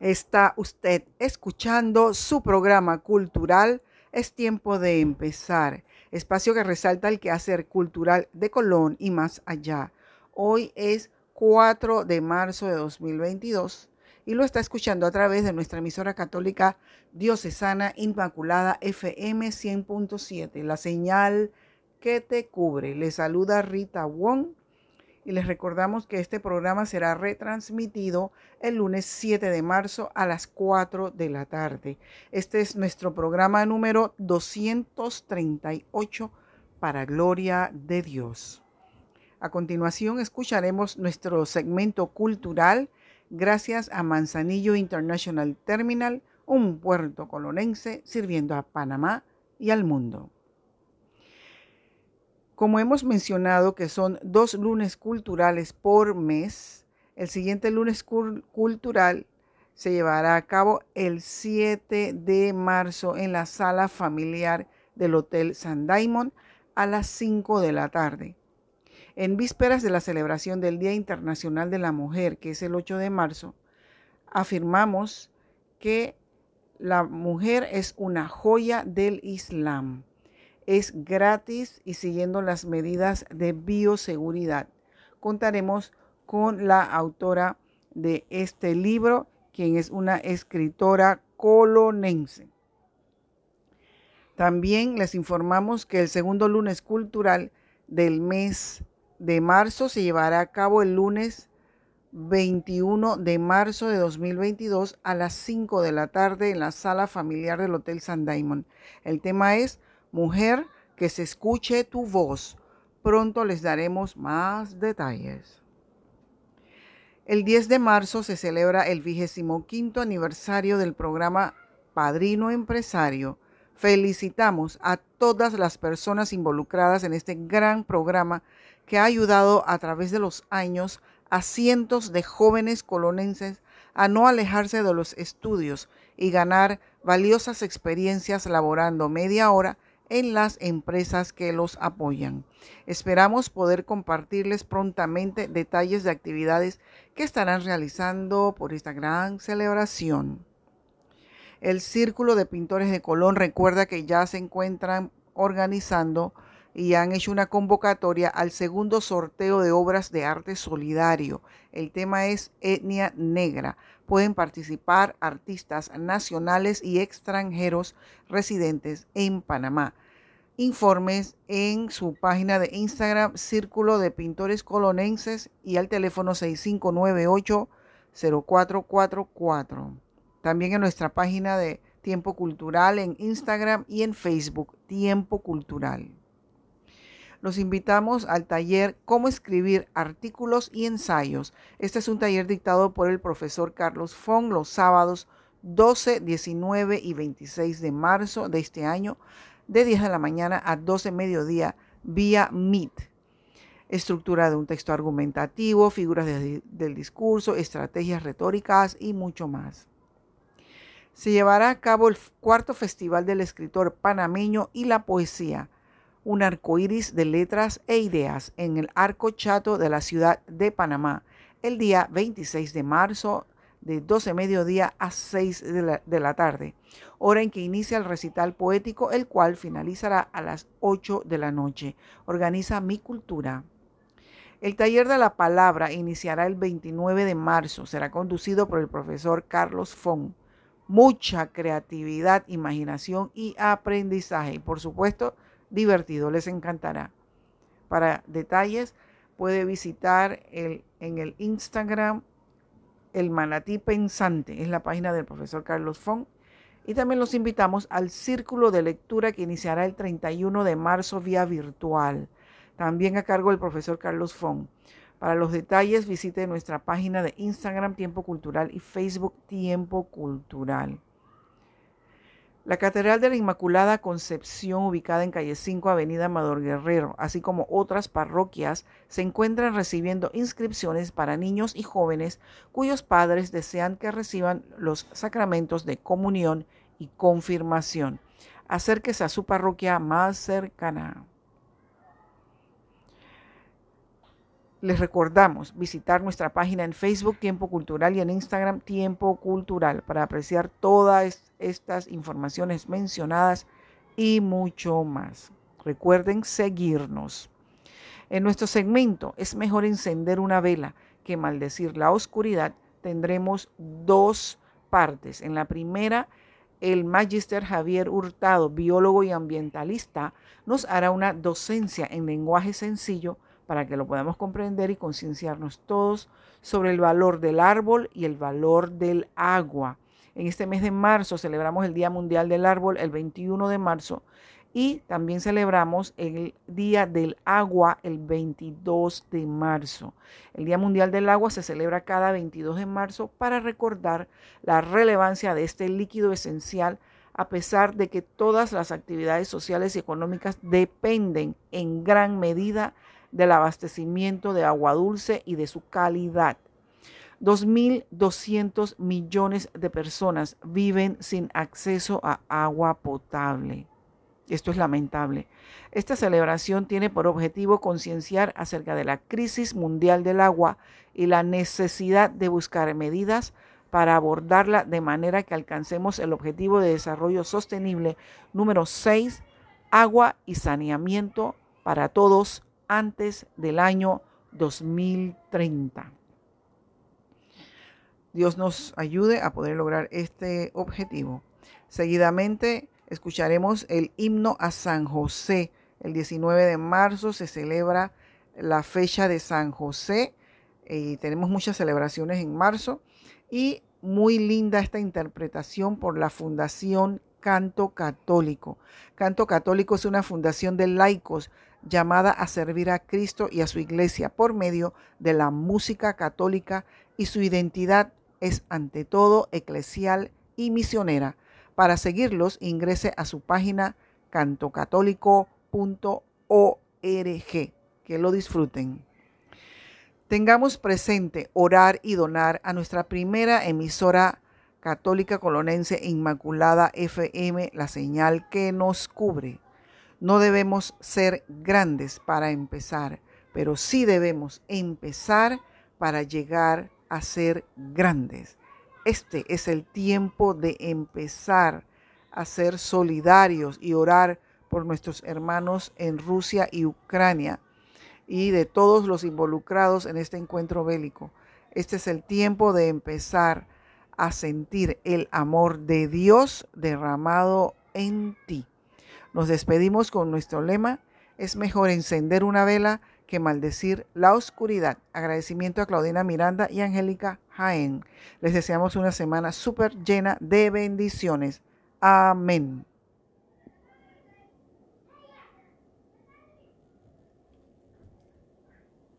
Está usted escuchando su programa cultural. Es tiempo de empezar. Espacio que resalta el quehacer cultural de Colón y más allá. Hoy es 4 de marzo de 2022 y lo está escuchando a través de nuestra emisora católica diocesana Inmaculada FM 100.7, la señal que te cubre. Le saluda Rita Wong y les recordamos que este programa será retransmitido el lunes 7 de marzo a las 4 de la tarde. Este es nuestro programa número 238 para gloria de Dios. A continuación escucharemos nuestro segmento cultural gracias a Manzanillo International Terminal, un puerto colonense sirviendo a Panamá y al mundo. Como hemos mencionado que son dos lunes culturales por mes, el siguiente lunes cultural se llevará a cabo el 7 de marzo en la sala familiar del Hotel San Diamond a las 5 de la tarde. En vísperas de la celebración del Día Internacional de la Mujer, que es el 8 de marzo, afirmamos que la mujer es una joya del Islam. Es gratis y siguiendo las medidas de bioseguridad. Contaremos con la autora de este libro, quien es una escritora colonense. También les informamos que el segundo lunes cultural del mes de marzo se llevará a cabo el lunes 21 de marzo de 2022 a las 5 de la tarde en la sala familiar del Hotel San Diamond. El tema es Mujer, que se escuche tu voz. Pronto les daremos más detalles. El 10 de marzo se celebra el vigésimo quinto aniversario del programa Padrino Empresario. Felicitamos a todas las personas involucradas en este gran programa que ha ayudado a través de los años a cientos de jóvenes colonenses a no alejarse de los estudios y ganar valiosas experiencias laborando media hora en las empresas que los apoyan. Esperamos poder compartirles prontamente detalles de actividades que estarán realizando por esta gran celebración. El Círculo de Pintores de Colón recuerda que ya se encuentran organizando y han hecho una convocatoria al segundo sorteo de obras de arte solidario. El tema es etnia negra. Pueden participar artistas nacionales y extranjeros residentes en Panamá. Informes en su página de Instagram Círculo de Pintores Colonenses y al teléfono 6598 0444. También en nuestra página de Tiempo Cultural en Instagram y en Facebook Tiempo Cultural los invitamos al taller Cómo escribir artículos y ensayos. Este es un taller dictado por el profesor Carlos Fong los sábados 12, 19 y 26 de marzo de este año, de 10 de la mañana a 12 mediodía, vía Meet. Estructura de un texto argumentativo, figuras del discurso, estrategias retóricas y mucho más. Se llevará a cabo el cuarto Festival del Escritor Panameño y la Poesía un arco iris de letras e ideas en el Arco Chato de la ciudad de Panamá el día 26 de marzo de 12 mediodía a 6 de la, de la, tarde, hora en que inicia el recital poético, el cual finalizará a las 8 de la noche. Organiza Mi Cultura. El taller de la palabra iniciará el 29 de marzo. Será conducido por el profesor Carlos Fong. Mucha creatividad, imaginación y aprendizaje. Y por supuesto, divertido, les encantará. Para detalles puede visitar en el Instagram el Manatí Pensante, es la página del profesor Carlos Fong. Y también los invitamos al círculo de lectura que iniciará el 31 de marzo vía virtual, también a cargo del profesor Carlos Fong. Para los detalles visite nuestra página de Instagram Tiempo Cultural y Facebook Tiempo Cultural. La Catedral de la Inmaculada Concepción, ubicada en calle 5, Avenida Amador Guerrero, así como otras parroquias, se encuentran recibiendo inscripciones para niños y jóvenes cuyos padres desean que reciban los sacramentos de comunión y confirmación. Acérquese a su parroquia más cercana. Les recordamos visitar nuestra página en Facebook Tiempo Cultural y en Instagram Tiempo Cultural para apreciar todas estas informaciones mencionadas y mucho más. Recuerden seguirnos. En nuestro segmento Es mejor encender una vela que maldecir la oscuridad. Tendremos dos partes. En la primera, el magister Javier Hurtado, biólogo y ambientalista, nos hará una docencia en lenguaje sencillo para que lo podamos comprender y concienciarnos todos sobre el valor del árbol y el valor del agua. En este mes de marzo celebramos el Día Mundial del Árbol el 21 de marzo y también celebramos el Día del Agua el 22 de marzo. El Día Mundial del Agua se celebra cada 22 de marzo para recordar la relevancia de este líquido esencial a pesar de que todas las actividades sociales y económicas dependen en gran medida del abastecimiento de agua dulce y de su calidad. 2.200 millones de personas viven sin acceso a agua potable. Esto es lamentable. Esta celebración tiene por objetivo concienciar acerca de la crisis mundial del agua y la necesidad de buscar medidas para abordarla de manera que alcancemos el objetivo de desarrollo sostenible número 6, agua y saneamiento para todos antes del año 2030. Dios nos ayude a poder lograr este objetivo. Seguidamente escucharemos el himno a San José. El 19 de marzo se celebra la fecha de San José y tenemos muchas celebraciones en marzo y muy linda esta interpretación por la Fundación Canto Católico. Canto Católico es una fundación de laicos llamada a servir a Cristo y a su iglesia por medio de la música católica y su identidad es ante todo eclesial y misionera. Para seguirlos ingrese a su página cantocatólico.org. Que lo disfruten. Tengamos presente orar y donar a nuestra primera emisora católica colonense Inmaculada FM, la señal que nos cubre. No debemos ser grandes para empezar, pero sí debemos empezar para llegar a ser grandes. Este es el tiempo de empezar a ser solidarios y orar por nuestros hermanos en Rusia y Ucrania y de todos los involucrados en este encuentro bélico. Este es el tiempo de empezar a sentir el amor de Dios derramado en ti. Nos despedimos con nuestro lema, es mejor encender una vela que maldecir la oscuridad. Agradecimiento a Claudina Miranda y Angélica Jaén. Les deseamos una semana súper llena de bendiciones. Amén.